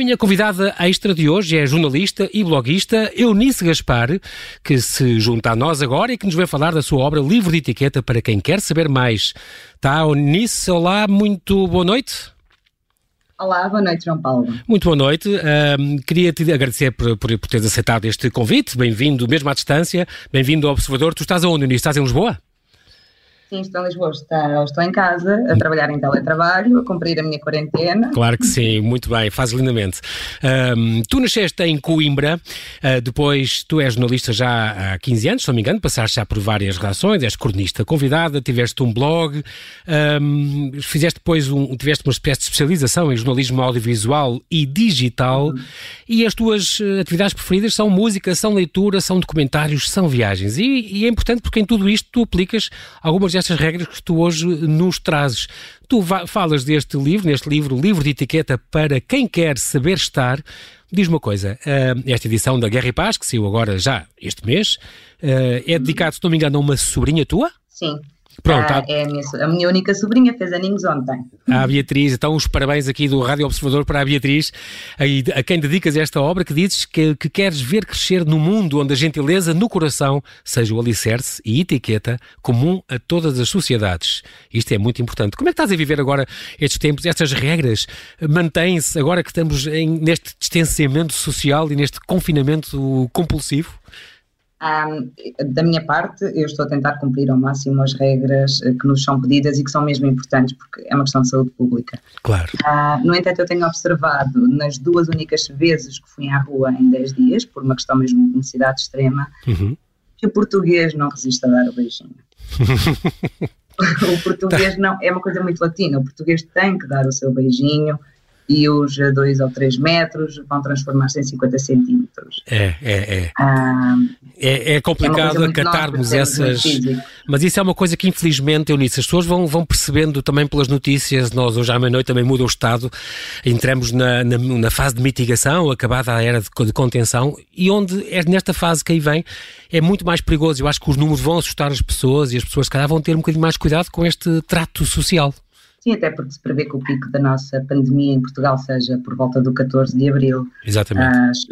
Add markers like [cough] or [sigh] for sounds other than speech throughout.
minha convidada extra de hoje é jornalista e bloguista Eunice Gaspar, que se junta a nós agora e que nos vai falar da sua obra Livro de Etiqueta para quem quer saber mais. Tá, Eunice, olá, muito boa noite. Olá, boa noite, João Paulo. Muito boa noite. Um, queria te agradecer por, por, por teres aceitado este convite. Bem-vindo, mesmo à distância. Bem-vindo ao Observador. Tu estás aonde, Eunice? Estás em Lisboa? Sim, estou em Lisboa, estou, estou em casa a trabalhar em teletrabalho, a cumprir a minha quarentena. Claro que sim, muito bem, faz lindamente. Um, tu nasceste em Coimbra, uh, depois tu és jornalista já há 15 anos, se não me engano, passaste já por várias redações, és cronista convidada, tiveste um blog, um, fizeste depois um, tiveste uma espécie de especialização em jornalismo audiovisual e digital, uhum. e as tuas eh, atividades preferidas são música, são leitura, são documentários, são viagens. E, e é importante porque em tudo isto tu aplicas algumas estas regras que tu hoje nos trazes. Tu falas deste livro, neste livro, Livro de Etiqueta para quem quer saber estar. Diz uma coisa, uh, esta edição da Guerra e Paz, que saiu agora já este mês, uh, é dedicado, se não me engano, a uma sobrinha tua? Sim. Pronto. Ah, é a minha, a minha, única sobrinha fez aninhos ontem. A Beatriz, então os parabéns aqui do Rádio Observador para a Beatriz, a, a quem dedicas esta obra, que dizes que, que, queres ver crescer no mundo onde a gentileza no coração seja o alicerce e etiqueta comum a todas as sociedades. Isto é muito importante. Como é que estás a viver agora estes tempos, estas regras? Mantém-se agora que estamos em, neste distanciamento social e neste confinamento compulsivo? Um, da minha parte, eu estou a tentar cumprir ao máximo as regras eh, que nos são pedidas e que são mesmo importantes, porque é uma questão de saúde pública. Claro. Uh, no entanto, eu tenho observado nas duas únicas vezes que fui à rua em 10 dias, por uma questão mesmo de necessidade extrema, uhum. que o português não resiste a dar o beijinho. [laughs] o português não, é uma coisa muito latina, o português tem que dar o seu beijinho, e os 2 ou 3 metros vão transformar-se em 50 centímetros. É, é, é. Ah, é, é, complicado é acatarmos essas. Mas isso é uma coisa que, infelizmente, Eunice, as pessoas vão, vão percebendo também pelas notícias. Nós, hoje à meia-noite, também muda o Estado. Entramos na, na, na, fase de mitigação, acabada a era de, de contenção, e onde é nesta fase que aí vem é muito mais perigoso. Eu acho que os números vão assustar as pessoas e as pessoas, se calhar, vão ter um bocadinho mais cuidado com este trato social. Sim, até porque se prevê que o pico da nossa pandemia em Portugal seja por volta do 14 de abril. Exatamente.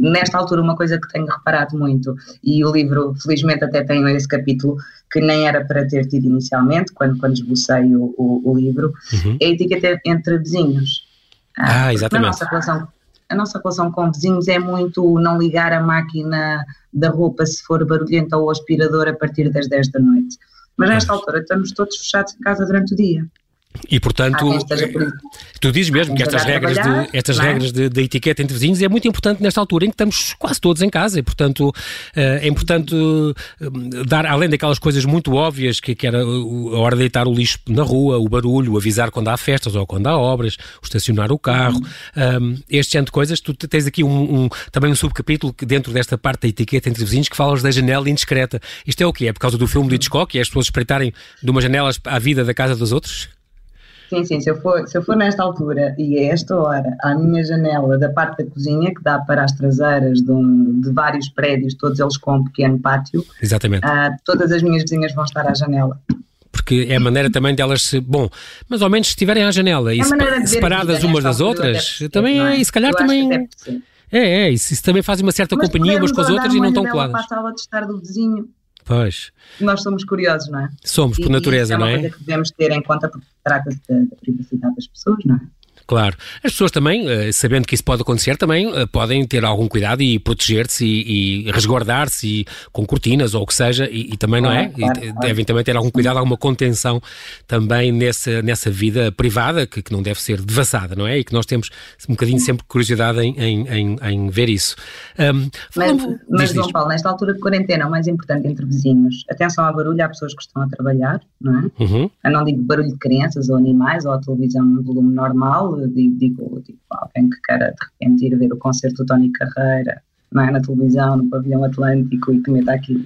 nesta altura, uma coisa que tenho reparado muito, e o livro, felizmente, até tem esse capítulo, que nem era para ter tido inicialmente, quando, quando esbocei o, o, o livro, uhum. é a etiqueta entre vizinhos. Ah, ah exatamente. A nossa, relação, a nossa relação com vizinhos é muito não ligar a máquina da roupa se for barulhenta ou aspirador a partir das 10 da noite. Mas nesta altura estamos todos fechados em casa durante o dia. E portanto, tu dizes mesmo que estas regras, de, estas é? regras de, de, etiqueta entre vizinhos é muito importante nesta altura em que estamos quase todos em casa e portanto eh, é importante eh, dar, além daquelas coisas muito óbvias que, que era a hora de deitar o lixo na rua, o barulho, avisar quando há festas ou quando há obras, o estacionar o carro, uhum. um, este tipo de coisas, tu tens aqui um, um, também um subcapítulo que dentro desta parte da etiqueta entre vizinhos que falas da janela indiscreta. Isto é o quê? É por causa do filme de Hitchcock e é as pessoas espreitarem de umas janelas à vida da casa dos outros? Sim, sim, se eu, for, se eu for nesta altura e a esta hora à minha janela da parte da cozinha, que dá para as traseiras de, um, de vários prédios, todos eles com um pequeno pátio, Exatamente. Uh, todas as minhas vizinhas vão estar à janela porque é a maneira também delas se. Bom, mas ao menos se estiverem à janela e é separadas umas das outras, também é, e se calhar também. É, é, isso, isso também faz uma certa mas companhia umas com as outras e não estão coladas. Para a sala de estar do vizinho. Pois. Nós somos curiosos, não é? Somos, por e, natureza, não é? É uma coisa que devemos ter em conta porque trata-se da privacidade das pessoas, não é? Claro. As pessoas também, eh, sabendo que isso pode acontecer, também eh, podem ter algum cuidado e proteger-se e, e resguardar-se com cortinas ou o que seja, e, e também, não é? Claro. devem também ter algum cuidado, alguma contenção também nessa, nessa vida privada que, que, não deve ser devassada, não é? E que nós temos um bocadinho sempre curiosidade em, em, em, em ver isso. Um, mas, mas João Paulo, nesta altura de quarentena, o mais importante entre vizinhos, atenção ao barulho, há pessoas que estão a trabalhar, não é? Uhum. Eu não digo barulho de crianças ou animais ou a televisão num volume normal, digo, digo, digo alguém que queira de repente ir ver o concerto do Tony Carreira não é, na televisão, no pavilhão Atlântico e que meta aquilo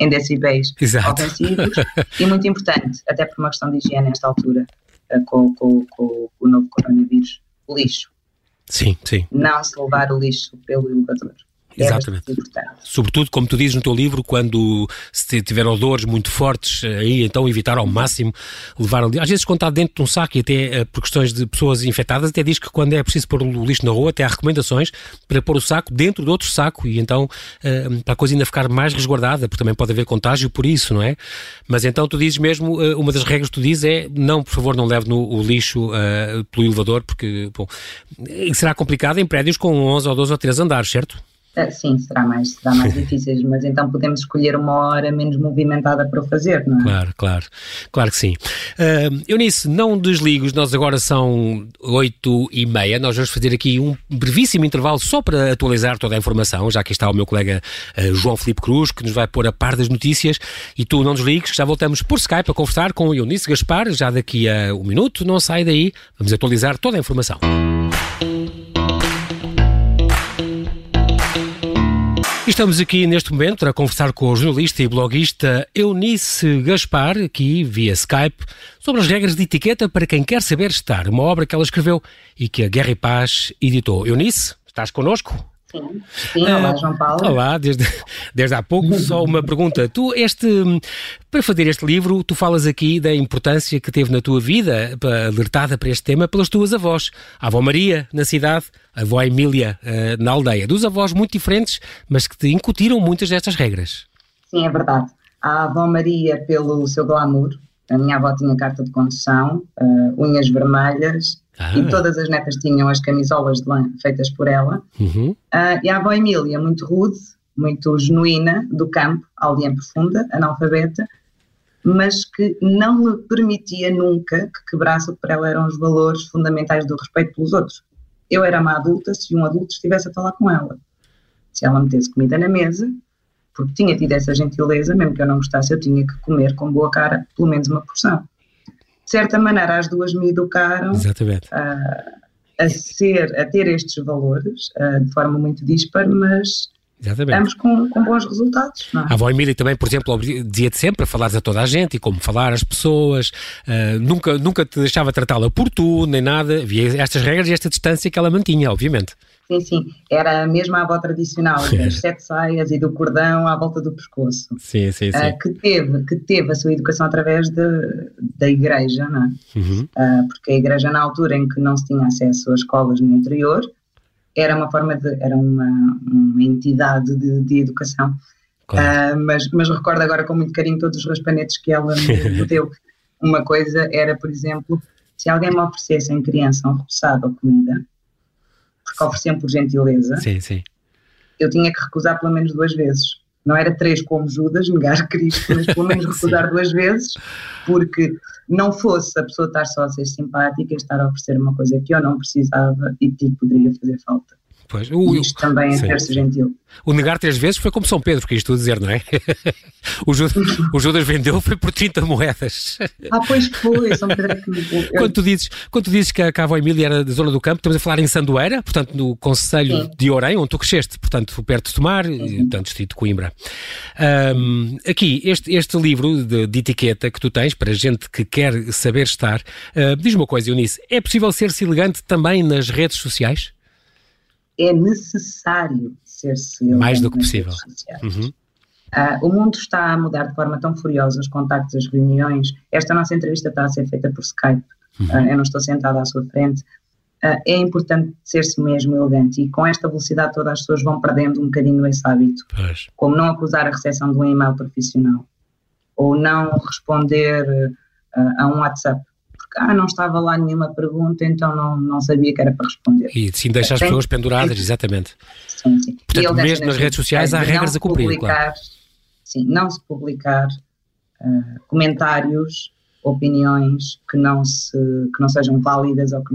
em decibéis Exato. ofensivos. e muito importante, até por uma questão de higiene nesta altura, eh, com, com, com o novo coronavírus, o lixo. Sim, sim. Não se levar o lixo pelo elevador. Exatamente. Sobretudo, como tu dizes no teu livro, quando se tiver odores muito fortes, aí então evitar ao máximo levar ali. Às vezes, quando está dentro de um saco e até por questões de pessoas infectadas, até diz que quando é preciso pôr o lixo na rua, até há recomendações para pôr o saco dentro de outro saco e então para a coisa ainda ficar mais resguardada, porque também pode haver contágio por isso, não é? Mas então tu dizes mesmo, uma das regras que tu dizes é não, por favor, não leve no, o lixo uh, pelo elevador, porque bom, será complicado em prédios com 11 ou 12 ou 3 andares, certo? Ah, sim, será mais, será mais [laughs] difícil, mas então podemos escolher uma hora menos movimentada para o fazer, não é? Claro, claro, claro que sim. Uh, Eunice, não desligos, nós agora são oito e meia, nós vamos fazer aqui um brevíssimo intervalo só para atualizar toda a informação, já que está o meu colega uh, João Felipe Cruz, que nos vai pôr a par das notícias, e tu não desligues, já voltamos por Skype a conversar com Eunice Gaspar, já daqui a um minuto, não sai daí, vamos atualizar toda a informação. Estamos aqui neste momento a conversar com o jornalista e bloguista Eunice Gaspar, aqui via Skype, sobre as regras de etiqueta para quem quer saber estar, uma obra que ela escreveu e que a Guerra e Paz editou. Eunice, estás connosco? Sim, sim olá João Paulo. Olá, desde, desde há pouco, só uma pergunta. Tu, este, para fazer este livro, tu falas aqui da importância que teve na tua vida, alertada para este tema, pelas tuas avós. A avó Maria, na cidade, a avó Emília, eh, na aldeia. Dos avós muito diferentes, mas que te incutiram muitas destas regras. Sim, é verdade. A avó Maria, pelo seu glamour, a minha avó tinha carta de condução, uh, unhas vermelhas, ah. e todas as netas tinham as camisolas de lã feitas por ela. Uhum. Uh, e a avó Emília, muito rude, muito genuína, do campo, aldeia profunda, analfabeta, mas que não lhe permitia nunca que quebrasse o que para ela eram os valores fundamentais do respeito pelos outros. Eu era uma adulta se um adulto estivesse a falar com ela. Se ela metesse comida na mesa, porque tinha tido essa gentileza, mesmo que eu não gostasse, eu tinha que comer com boa cara pelo menos uma porção. De certa maneira, as duas me educaram a, a ser, a ter estes valores de forma muito dispar, mas Exatamente. Estamos com, com bons resultados. É? A avó Emília também, por exemplo, dizia-te sempre a falares a toda a gente e como falar às pessoas, uh, nunca, nunca te deixava tratá-la por tu, nem nada. Havia estas regras e esta distância que ela mantinha, obviamente. Sim, sim. Era a mesma avó tradicional, [laughs] das sete saias e do cordão à volta do pescoço. Sim, sim, sim. Uh, que, teve, que teve a sua educação através de, da igreja, não é? Uhum. Uh, porque a igreja, na altura em que não se tinha acesso a escolas no interior, era uma forma de. era uma, uma entidade de, de educação. Claro. Uh, mas, mas recordo agora com muito carinho todos os raspanetes que ela [laughs] me deu. Uma coisa era, por exemplo, se alguém me oferecesse em criança um repousado ou comida, porque ofereciam por gentileza, sim, sim. eu tinha que recusar pelo menos duas vezes. Não era três como Judas, negar [laughs] Cristo, mas pelo menos [laughs] recusar duas vezes, porque não fosse a pessoa estar só a ser simpática, estar a oferecer uma coisa que eu não precisava e que poderia fazer falta. Pois, o, isto também é ser-se gentil. O negar três vezes foi como São Pedro, que isto dizer, não é? [laughs] o, Judas, o Judas vendeu foi por 30 moedas. Ah, pois foi, São Pedro é que me quando tu dizes Quando tu dizes que a, Cavo Emília era da zona do campo, estamos a falar em Sandoeira, portanto no Conselho Sim. de Orem, onde tu cresceste, portanto perto de Tomar, uhum. e, portanto distrito de Coimbra. Um, aqui, este, este livro de, de, etiqueta que tu tens, para gente que quer saber estar, uh, diz uma coisa, Eunice, é possível ser-se elegante também nas redes sociais? É necessário ser-se mais do que possível. Uhum. Uh, o mundo está a mudar de forma tão furiosa, os contactos, as reuniões. Esta nossa entrevista está a ser feita por Skype, uhum. uh, eu não estou sentada à sua frente. Uh, é importante ser-se mesmo elegante e com esta velocidade todas as pessoas vão perdendo um bocadinho esse hábito. Pois. Como não acusar a recepção de um e-mail profissional ou não responder a um WhatsApp ah, não estava lá nenhuma pergunta, então não, não sabia que era para responder. E sim deixa as pessoas penduradas, exatamente. Sim, sim. Portanto, mesmo nas redes sociais há regras a cumprir, publicar, claro. Sim, não se publicar uh, comentários, opiniões que não, se, que não sejam válidas ou que,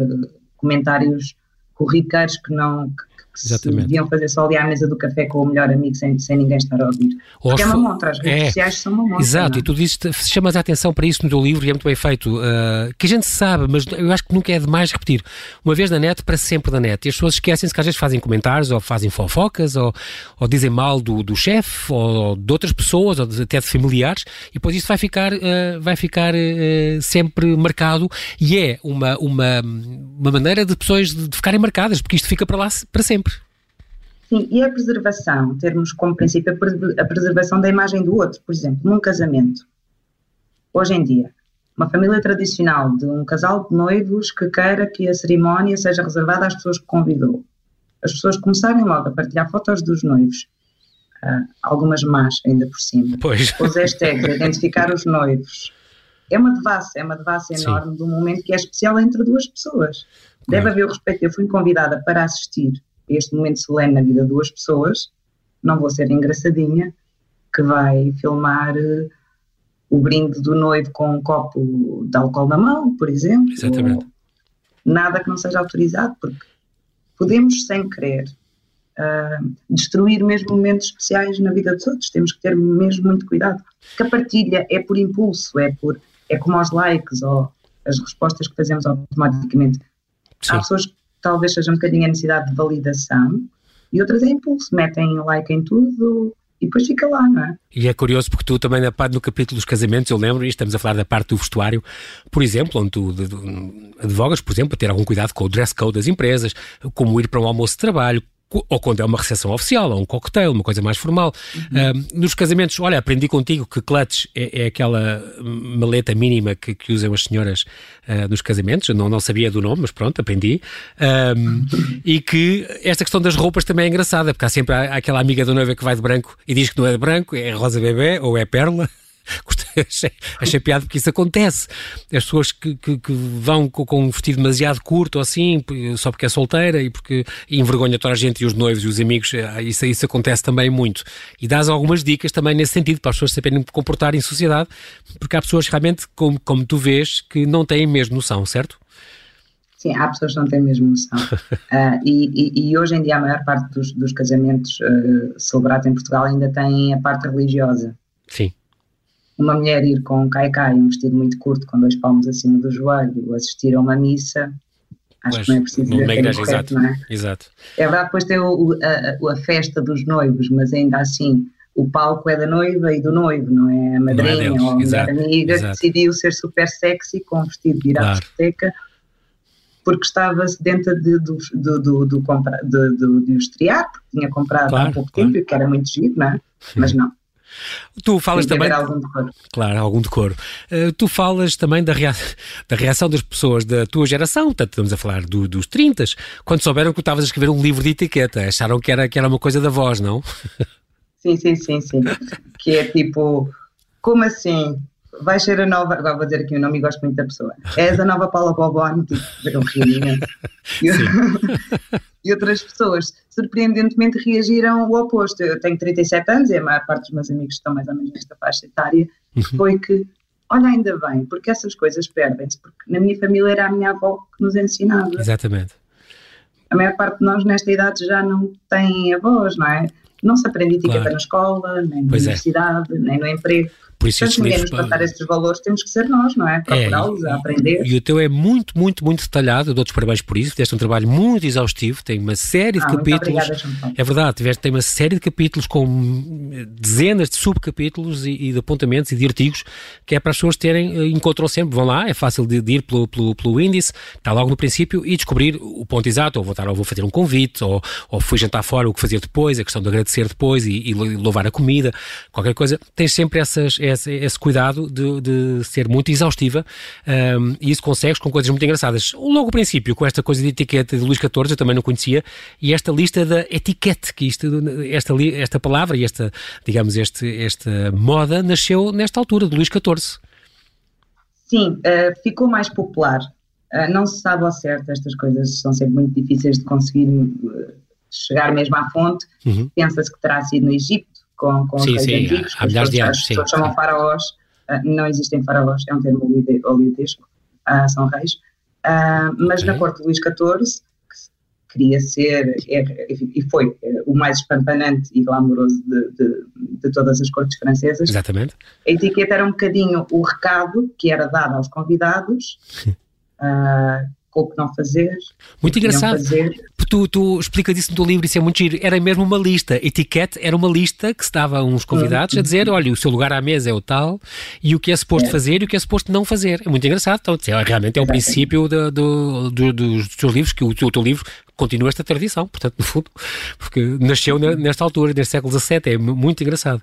comentários corriqueiros que não, que, que deviam fazer só ali à mesa do café com o melhor amigo sem, sem ninguém estar a ouvir. Porque é uma montra, as redes é. sociais são uma montra. Exato, não? e tu dizes, chamas a atenção para isso no teu livro e é muito bem feito, uh, que a gente sabe, mas eu acho que nunca é demais repetir. Uma vez na net, para sempre na net. E as pessoas esquecem-se que às vezes fazem comentários ou fazem fofocas ou, ou dizem mal do, do chefe ou de outras pessoas ou até de familiares e depois isso vai ficar, uh, vai ficar uh, sempre marcado e é uma, uma, uma maneira de pessoas de, de ficarem marcadas, porque isto fica para lá para sempre. Sim, e a preservação, termos como princípio a preservação da imagem do outro, por exemplo, num casamento. Hoje em dia, uma família tradicional de um casal de noivos que queira que a cerimónia seja reservada às pessoas que convidou. As pessoas começarem logo a partilhar fotos dos noivos, uh, algumas más ainda por cima, pois. os hashtags, identificar os noivos. É uma devassa, é uma devassa enorme de um momento que é especial entre duas pessoas. Deve haver o respeito. Eu fui convidada para assistir este momento solene na vida de duas pessoas, não vou ser engraçadinha, que vai filmar uh, o brinde do noivo com um copo de álcool na mão, por exemplo. Exatamente. Nada que não seja autorizado, porque podemos, sem querer, uh, destruir mesmo momentos especiais na vida dos outros. Temos que ter mesmo muito cuidado. Porque a partilha é por impulso, é, por, é como os likes ou as respostas que fazemos automaticamente. Sim. Há pessoas que talvez seja um bocadinho a necessidade de validação, e outras é impulso, metem like em tudo e depois fica lá, não é? E é curioso porque tu também, no capítulo dos casamentos, eu lembro, e estamos a falar da parte do vestuário, por exemplo, onde tu advogas, por exemplo, a ter algum cuidado com o dress code das empresas, como ir para um almoço de trabalho, ou quando é uma recepção oficial, ou um cocktail, uma coisa mais formal. Uhum. Uh, nos casamentos, olha, aprendi contigo que clutch é, é aquela maleta mínima que, que usam as senhoras uh, nos casamentos. Eu não, não sabia do nome, mas pronto, aprendi. uhum. E que esta questão das roupas também é engraçada, porque há sempre aquela amiga da noiva que vai de branco e diz que não é de branco, é rosa bebê ou é perla. [laughs] achei, achei piada porque isso acontece. As pessoas que, que, que vão com, com, um vestido demasiado curto ou assim, só porque é solteira e porque e envergonha toda a gente e os noivos e os amigos, eh, isso, isso acontece também muito. E dás algumas dicas também nesse sentido, para as pessoas saberem comportar em sociedade, porque há pessoas realmente, como, como tu vês, que não têm mesmo noção, certo? Sim, há pessoas que não têm mesmo noção. uh, [laughs] e, e, e, hoje em dia a maior parte dos, dos casamentos uh, celebrados em Portugal ainda tem a parte religiosa. Sim uma mulher ir com um caicai, um vestido muito curto, com dois palmos acima do joelho, assistir a uma missa, acho pois, que não é preciso dizer igreja, correto, exato, não é? Exato. É verdade, depois tem o, a, a, festa dos noivos, mas ainda assim o palco é da noiva e do noivo, não é a madrinha é ou a mulher amiga exato. que decidiu ser super sexy com um vestido de ir claro. à discoteca porque estava dentro de, do, do, do, do, do, de estrear, porque tinha comprado claro, há pouco claro. tempo, que era muito giro, não é? Mas não. Tu falas também. Algum. Claro, algum decoro. Uh, tu falas também da, rea... [laughs] da reação das pessoas da tua geração, portanto, estamos a falar do, dos 30, quando souberam que tu estavas a escrever um livro de etiqueta. Acharam que era, que era uma coisa da voz, não? [laughs] Sim, sim, sim, sim. que é tipo, como assim? Vai ser a nova, agora vou dizer aqui o nome e gosto muito da pessoa. És a nova Paula Bobone, tipo, eu ri e, [laughs] e outras pessoas, surpreendentemente, reagiram o oposto. Eu tenho 37 anos e a maior parte dos meus amigos estão mais ou menos nesta faixa etária, uhum. foi que, olha, ainda bem, porque essas coisas perdem-se, porque na minha família era a minha avó que nos ensinava. Exatamente. A maior parte de nós nesta idade já não tem avós, não é? Não se aprende etiqueta claro. na escola, nem na pois é. universidade, é. nem no emprego. Por isso Se ninguém nos passar estes valores, temos que ser nós, não é? Procurá-los, é, aprender. E o teu é muito, muito, muito detalhado. Eu dou-te parabéns por isso. Fizeste um trabalho muito exaustivo. Tem uma série de ah, capítulos. Obrigada, é verdade, tiveste, tem uma série de capítulos com dezenas de subcapítulos e, e, de apontamentos e de artigos que é para as pessoas terem, eh, encontram sempre, vão lá, é fácil de, de ir pelo, pelo, pelo, índice, está logo no princípio e descobrir o ponto exato, ou vou, estar, ou vou fazer um convite, ou, ou fui jantar fora, o que fazer depois, a questão de agradecer depois e, e louvar a comida, qualquer coisa. Tens sempre essas, esse, esse cuidado de, de ser muito exaustiva um, e isso consegues com coisas muito engraçadas. Logo o princípio, com esta coisa de etiqueta de Luís XIV, eu também não conhecia, e esta lista da etiquette, que isto, esta, esta palavra e esta, digamos, este, esta moda nasceu nesta altura, de Luís XIV. Sim, uh, ficou mais popular. Uh, não se sabe ao certo, estas coisas são sempre muito difíceis de conseguir uh, chegar mesmo à fonte. Uhum. Pensa-se que terá sido no Egito, com, com sim, os reis sim, antigos, há, milhares de anos. As pessoas chamam faraós, uh, não existem faraós, é um termo oleodesco, uh, são reis, uh, mas okay. na corte de Luís XIV, que queria ser, é, e foi é, o mais espampanante e glamouroso de, de, de, todas as cortes francesas, Exatamente. a etiqueta era um bocadinho o recado que era dado aos convidados, uh, com o que não fazer. Muito engraçado. Fazer. Tu, tu explicas isso no teu livro, isso é muito giro. Era mesmo uma lista. Etiquete era uma lista que se dava a uns convidados a dizer: olha, o seu lugar à mesa é o tal, e o que é suposto é. fazer e o que é suposto não fazer. É muito engraçado. Então, é, realmente é o princípio de, de, de, dos teus livros, que o o teu livro continua esta tradição, portanto, no fundo, porque nasceu nesta altura, neste século XVII, é muito engraçado.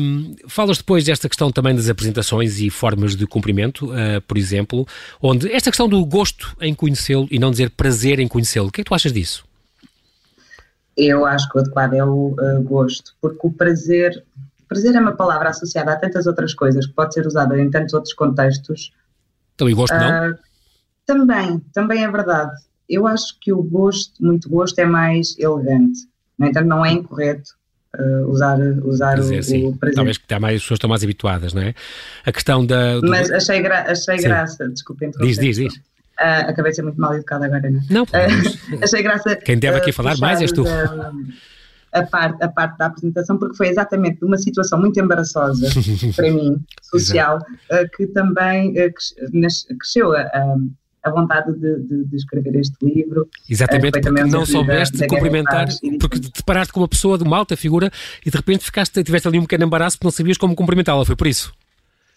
Um, falas depois desta questão também das apresentações e formas de cumprimento, uh, por exemplo, onde esta questão do gosto em conhecê-lo e não dizer prazer em conhecê-lo, o que é que tu achas disso? Eu acho que o adequado é o uh, gosto, porque o prazer, prazer é uma palavra associada a tantas outras coisas que pode ser usada em tantos outros contextos. Então, e gosto não? Uh, também, também é verdade. Eu acho que o gosto, muito gosto, é mais elegante. No entanto, não é incorreto uh, usar, usar prazer, o, sim. o prazer. Talvez que mais as pessoas estão mais habituadas, não é? A questão da... Do... Mas achei, gra achei graça, desculpe interromper. Diz, diz, diz. Uh, acabei de ser muito mal educada agora, não é? Não, uh, [laughs] achei graça. Quem deve aqui falar mais és tu. A parte, a parte da apresentação, porque foi exatamente uma situação muito embaraçosa [laughs] para mim, social, que também cresceu a, a vontade de, de, de, escrever este livro. Exatamente, porque não soubeste cumprimentar, porque te paraste com uma pessoa de uma alta figura e de repente ficaste, tiveste ali um pequeno embaraço porque não sabias como cumprimentá-la, foi por isso?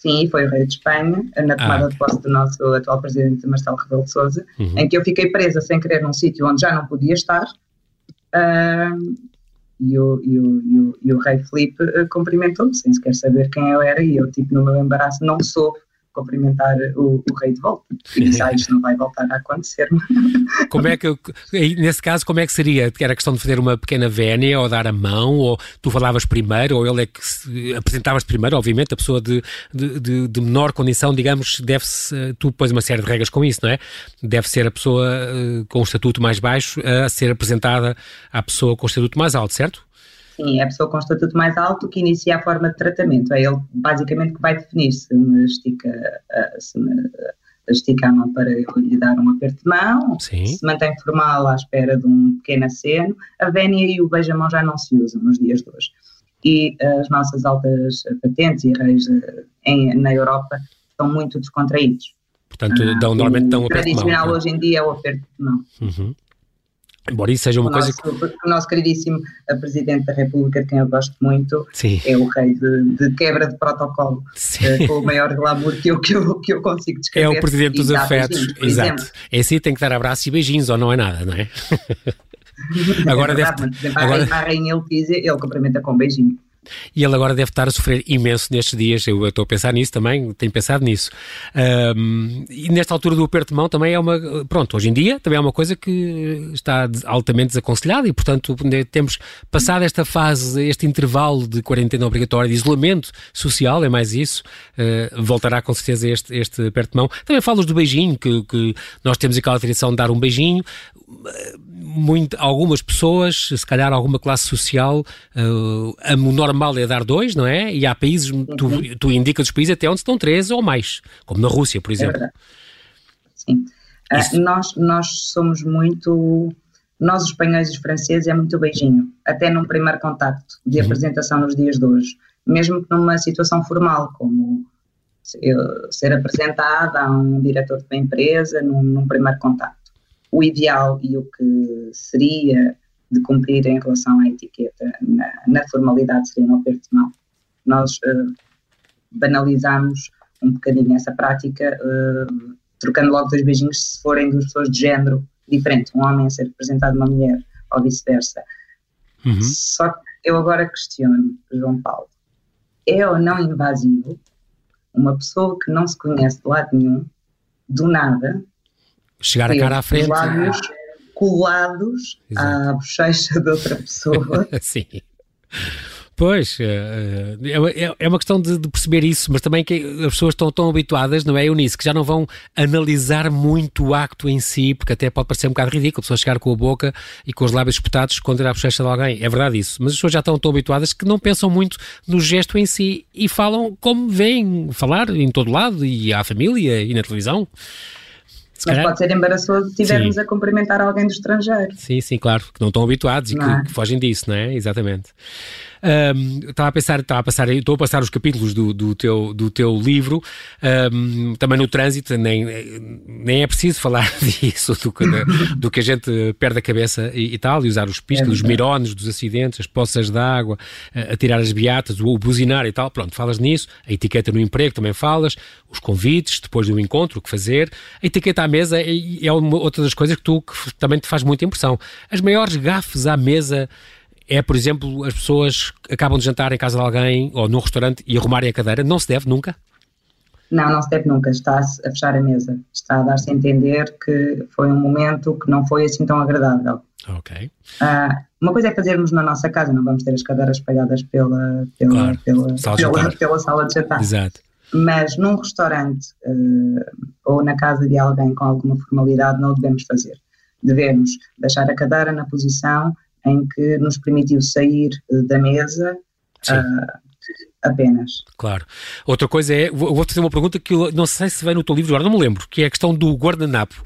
Sim, foi o rei de Espanha, na tomada ah, de posse do nosso atual presidente Marcelo Rebelo de Sousa, uhum. em que eu fiquei presa sem querer num sítio onde já não podia estar, uh, e, o, e, o, e, o, e o rei Felipe uh, cumprimentou-me, sem sequer saber quem eu era, e eu, tipo, no meu embaraço, não soube cumprimentar o, o, rei de volta. E [laughs] ah, isto não vai voltar a acontecer. [laughs] Como é que, nesse caso, como é que seria? Era questão de fazer uma pequena vénia ou dar a mão, ou tu falavas primeiro, ou ele é que se, apresentavas primeiro, obviamente, a pessoa de, de, de, de menor condição, digamos, deve-se, tu pões uma série de regras com isso, não é? Deve ser a pessoa uh, com o estatuto mais baixo a ser apresentada à pessoa com o estatuto mais alto, certo? Sim, é a pessoa com estatuto mais alto que inicia a forma de tratamento. É ele basicamente que vai definir se me estica, se me estica a mão para eu lhe dar um aperto de mão, Sim. se mantém formal à espera de um pequeno aceno. A vénia e o beija-mão já não se usam nos dias de hoje. E as nossas altas patentes e reis eh, em, na Europa são muito descontraídos. Portanto, dão, normalmente dão um aperto de mão. tradicional hoje em dia é o aperto de mão. Uhum. Embora isso seja uma o coisa nosso, que... O nosso queridíssimo Presidente da República, de quem eu gosto muito, Sim. é o rei de, de quebra de protocolo, uh, com o maior glamour que eu, que eu, que eu consigo descrever. É o Presidente dos afetos, beijinhos, exato. Exemplo. É assim, tem que dar abraços e beijinhos, ou não é nada, não é? [laughs] agora é verdade, deve... Agora... A rainha Letícia, ele cumprimenta com um beijinho. E ele agora deve estar a sofrer imenso nestes dias. Eu estou a pensar nisso também, tenho pensado nisso. Um, e nesta altura do aperto de mão também é uma. Pronto, hoje em dia também é uma coisa que está altamente desaconselhada e, portanto, temos passado esta fase, este intervalo de quarentena obrigatória, de isolamento social, é mais isso. Uh, voltará com certeza este, este aperto de mão. Também falas do beijinho, que, que nós temos aquela tradição de dar um beijinho muito, algumas pessoas, se calhar alguma classe social, uh, o normal é dar dois, não é? E há países, tu, uhum. tu indicas os países até onde estão três ou mais, como na Rússia, por exemplo. É Sim. Uh, nós, nós somos muito. Nós, os espanhóis e os franceses, é muito beijinho, até num primeiro contacto de uhum. apresentação nos dias de hoje, mesmo que numa situação formal, como ser apresentada a um diretor de uma empresa num, num primeiro contacto o ideal e o que seria de cumprir em relação à etiqueta na, na formalidade seria um aperto de mão. Nós uh, banalizamos um bocadinho essa prática, uh, trocando logo dois beijinhos se forem duas pessoas de género diferente, um homem a ser representado uma mulher ou vice-versa. Uhum. Só que eu agora questiono, João Paulo, é ou não invasivo uma pessoa que não se conhece de lado nenhum, do nada, Chegar a cara à frente. Lábios colados Exato. à bochecha de outra pessoa. [laughs] Sim. Pois, é, é, é uma questão de, de, perceber isso, mas também que as pessoas estão tão habituadas, não é, Eunice, que já não vão analisar muito o acto em si, porque até pode parecer um bocado ridículo a pessoa chegar com a boca e com os lábios espetados esconder a bochecha de alguém. É verdade isso, mas as pessoas já estão tão habituadas que não pensam muito no gesto em si e falam como vêm falar em todo lado e à família e na televisão. Mas calhar... pode ser embaraçoso se estivermos a cumprimentar alguém do estrangeiro. Sim, sim, claro, que não estão habituados e que, é? que, fogem disso, não é? Exatamente. Um, estava a pensar, estava a passar, estou a passar os capítulos do, do, teu, do teu livro, um, também no trânsito, nem, nem é preciso falar [laughs] disso, do que, do que a gente perde a cabeça e, e tal, e usar os piscas, é os mirones dos acidentes, as poças de água, a, a tirar as beatas, o, o buzinar e tal, pronto, falas nisso, a etiqueta no emprego também falas, os convites, depois do encontro, o que fazer, a etiqueta à mesa é, é uma, outra das coisas que tu que também te faz muita impressão. As maiores gafes à mesa é, por exemplo, as pessoas acabam de jantar em casa de alguém ou num restaurante e arrumarem a cadeira. Não se deve nunca? Não, não se deve nunca. Está-se a fechar a mesa. Está a dar-se a entender que foi um momento que não foi assim tão agradável. Ok. Uh, uma coisa é fazermos na nossa casa, não vamos ter as cadeiras espalhadas pela, pela, claro, pela, sala, pela, [laughs] pela sala de jantar. Exato. Mas num restaurante uh, ou na casa de alguém com alguma formalidade não devemos fazer. Devemos deixar a cadeira na posição em que nos permitiu sair eh, da mesa uh, apenas. Claro. Outra coisa é, vou fazer uma pergunta que eu não sei se vem no teu livro, agora não me lembro, que é a questão do guardanapo.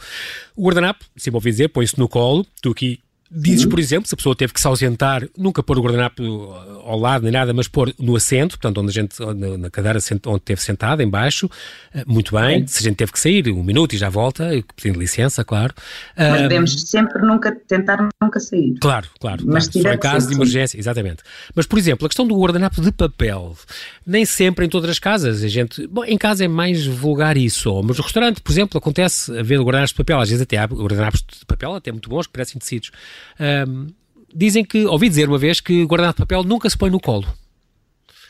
O guardanapo, sempre ouvi dizer, põe-se no colo, tu aqui Dizes, por exemplo, se a pessoa teve que se ausentar, nunca pôr o guardanapo ao lado nem nada, mas pôr no assento, portanto, onde a gente, na cadeira onde esteve sentada, em baixo, eh, muito bem. É. Se a gente teve que sair, um minuto e já volta, pedindo licença, claro. Mas devemos sempre nunca tentar nunca sair. Claro, claro. Mas claro. Só em caso de emergência, exatamente. Mas, por exemplo, a questão do guardanapo de papel, nem sempre em todas as casas, a gente, bom, em casa é mais vulgar isso, mas no restaurante, por exemplo, acontece haver guardanapos de papel, às vezes até há guardanapos de papel até muito bons, que parecem tecidos. Um, dizem que, ouvi dizer uma vez que guardanapo de papel nunca se põe no colo.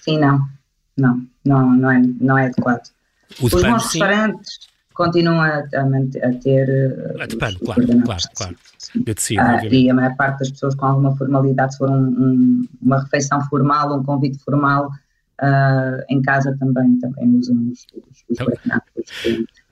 Sim, não. Não, não, não, é, não é adequado. Os pano, bons sim. restaurantes continuam a, a, a ter. A ah, de pano, claro, claro, claro. De tecido, e a maior parte das pessoas com alguma formalidade, se for um, um, uma refeição formal, um convite formal, uh, em casa também, também usam os, os, os então, guardanapos.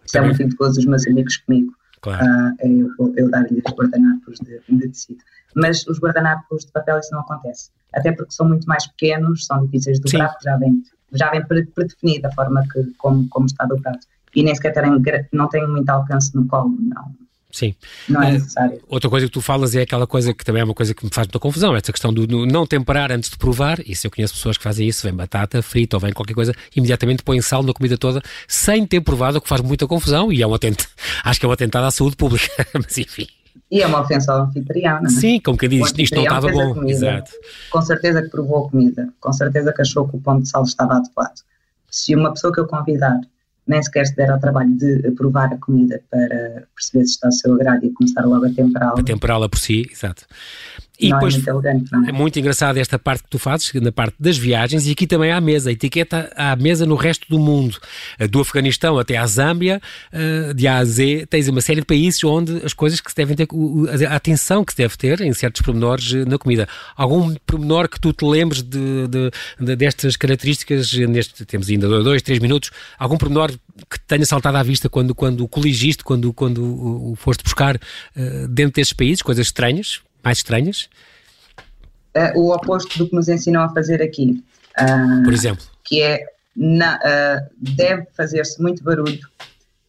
Isso é muito perigoso os meus amigos comigo. Claro. Uh, eu, eu dar-lhe os guardanapos de, de tecido. Mas os guardanapos de papel isso não acontece. Até porque são muito mais pequenos, são difíceis de dobrar, já vem, já vem predefinida a forma que, como, como está dobrado. E nem sequer terem, não tem muito alcance no colo, não. Sim. Não é necessário. Uh, outra coisa que tu falas é aquela coisa que também é uma coisa que me faz muita confusão, essa questão do, não temperar antes de provar. Isso eu conheço pessoas que fazem isso, vem batata frita ou vem qualquer coisa, imediatamente põem sal na comida toda sem ter provado, o que faz muita confusão e é um atento, [laughs] acho que é um atentado à saúde pública, [laughs] mas enfim. E é uma ofensa ao anfitrião, não é? Sim, como que diz, isto não estava bom. Exato. Com certeza que provou a comida, com certeza que achou que o ponto de sal estava adequado. Se uma pessoa que eu convidar nem sequer se der ao trabalho de provar a comida para perceber se está ao seu agrado e começar logo a temperá-la. A temperá-la por si, exato. E não é depois, é muito elegante, não é? é muito engraçado esta parte que tu fazes, na parte das viagens, e aqui também há a mesa, a etiqueta à mesa no resto do mundo, eh, do Afeganistão até à Zâmbia, eh, de A a Z, tens uma série de países onde as coisas que se devem ter, a atenção que se deve ter em certos pormenores eh, na comida. Algum pormenor que tu te lembres de, de, de destas características, neste, temos ainda dois, três minutos, algum pormenor que tenha saltado à vista quando, quando coligiste, quando, quando o foste buscar dentro desses países, coisas estranhas? Mais estranhas? Uh, o oposto do que nos ensinam a fazer aqui. Uh, Por exemplo? Que é, na, uh, deve fazer-se muito barulho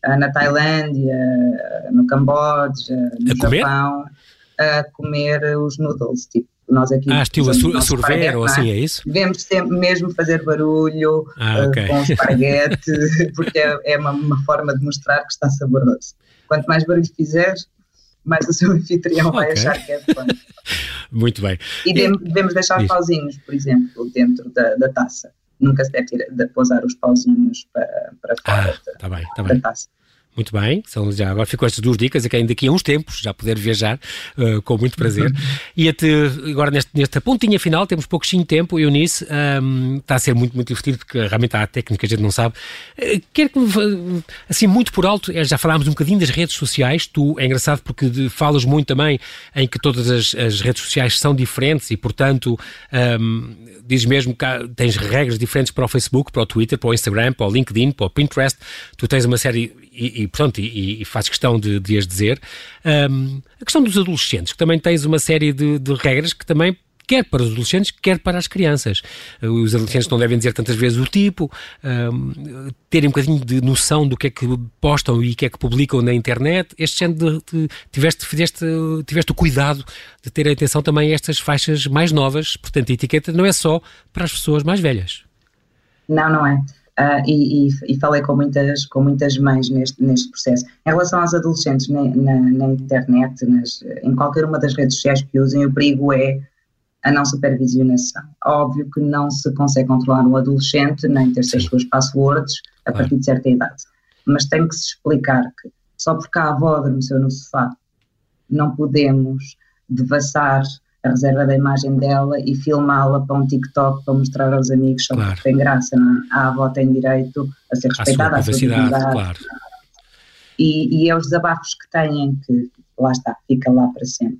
na Tailândia, no Camboja, no a Japão, a comer os noodles, tipo nós aqui ah, estilo a, sorver ou assim, é? é isso? Devemos sempre mesmo fazer barulho ah, okay. uh, com esparguete, [laughs] porque é, é uma, uma, forma de mostrar que está saboroso. Quanto mais barulho fizeres, mas o seu anfitrião okay. vai achar que é fã. [laughs] Muito bem. E devemos deixar os pauzinhos, por exemplo, dentro da, da taça. Nunca se deve ter, de pousar os pauzinhos para, para fora ah, da, tá bem, tá da taça. Muito bem, são já agora ficou estas duas dicas, é que ainda daqui a uns tempos já poder viajar uh, com muito prazer. e até agora neste, nesta pontinha final, temos pouquinho tempo, Eunice, um, está a ser muito, muito divertido, porque realmente há a técnica, a gente não sabe. Uh, quero que, assim, muito por alto, é, já falámos um bocadinho das redes sociais, tu é engraçado porque de, falas muito também em que todas as, as, redes sociais são diferentes e, portanto, um, dizes mesmo que tens regras diferentes para o Facebook, para o Twitter, para o Instagram, para o LinkedIn, para o Pinterest, tu tens uma série e, e, pronto, e, e faz questão de, de as dizer. Um, a questão dos adolescentes, que também tens uma série de, de regras que também quer para os adolescentes, quer para as crianças. Os adolescentes não devem dizer tantas vezes o tipo, um, terem um bocadinho de noção do que é que postam e o que é que publicam na internet. Este género de, de, tiveste, tiveste, tiveste o cuidado de ter atenção também a estas faixas mais novas, portanto, a etiqueta não é só para as pessoas mais velhas. Não, não é. Uh, e, e, falei com muitas, com muitas mães neste, neste processo. Em relação aos adolescentes na, na, na internet, nas, em qualquer uma das redes sociais que usem, o perigo é a não supervisionação. Óbvio que não se consegue controlar um adolescente, nem ter as suas passwords a claro. partir de certa idade. Mas tem que se explicar que só porque a avó adormeceu no sofá não podemos devassar a reserva da imagem dela e filmá-la para um TikTok para mostrar aos amigos só claro. porque tem graça, não é? A avó tem direito a ser respeitada, a sua privacidade, claro. E, e é os desabafos que têm que, lá está, fica lá para sempre.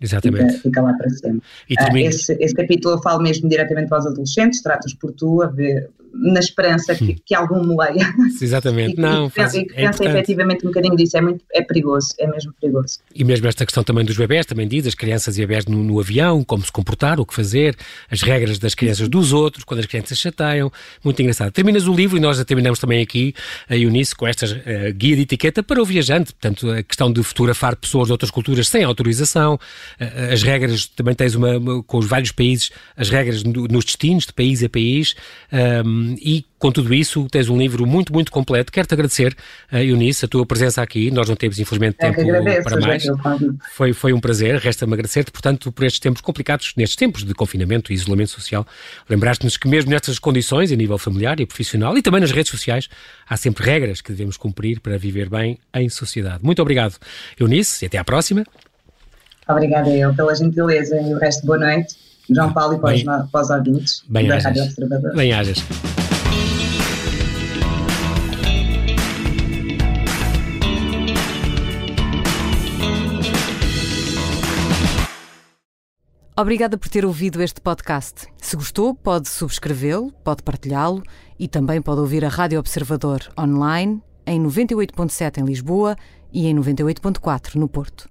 Exatamente. Fica, fica lá para sempre. Uh, esse, esse capítulo eu falo mesmo diretamente para os adolescentes, tratas por tu, a ver, na esperança que, que algum me leia. Exatamente, e, não. E, faz, e que é pensa efetivamente um bocadinho disso, é, muito, é perigoso, é mesmo perigoso. E mesmo esta questão também dos bebés, também diz, as crianças e bebés no, no, avião, como se comportar, o que fazer, as regras das crianças dos outros, quando as crianças chateiam, muito engraçado. Terminas o livro e nós já terminamos também aqui, a Eunice, com esta uh, guia de etiqueta para o viajante, portanto, a questão de fotografar pessoas de outras culturas sem autorização, uh, as regras, também tens uma, uma, com os vários países, as regras no, nos destinos, de país a país, um, e com tudo isso, tens um livro muito, muito completo. Quero-te agradecer, uh, Eunice, a tua presença aqui. Nós não temos, infelizmente, tempo agradeço, para mais. Foi, foi um prazer. Resta-me agradecer-te, portanto, por estes tempos complicados, nestes tempos de confinamento e isolamento social. Lembraste-nos que, mesmo nestas condições, a nível familiar e profissional, e também nas redes sociais, há sempre regras que devemos cumprir para viver bem em sociedade. Muito obrigado, Eunice, e até à próxima. Obrigada eu pela gentileza e o resto boa noite. João Paulo e para, os, para os ouvintes bem da Rádio Observador. Bem hajas. Obrigada por ter ouvido este podcast. Se gostou, pode subscrevê-lo, pode partilhá-lo e também pode ouvir a Rádio Observador online em 98.7 em Lisboa e em 98.4 no Porto.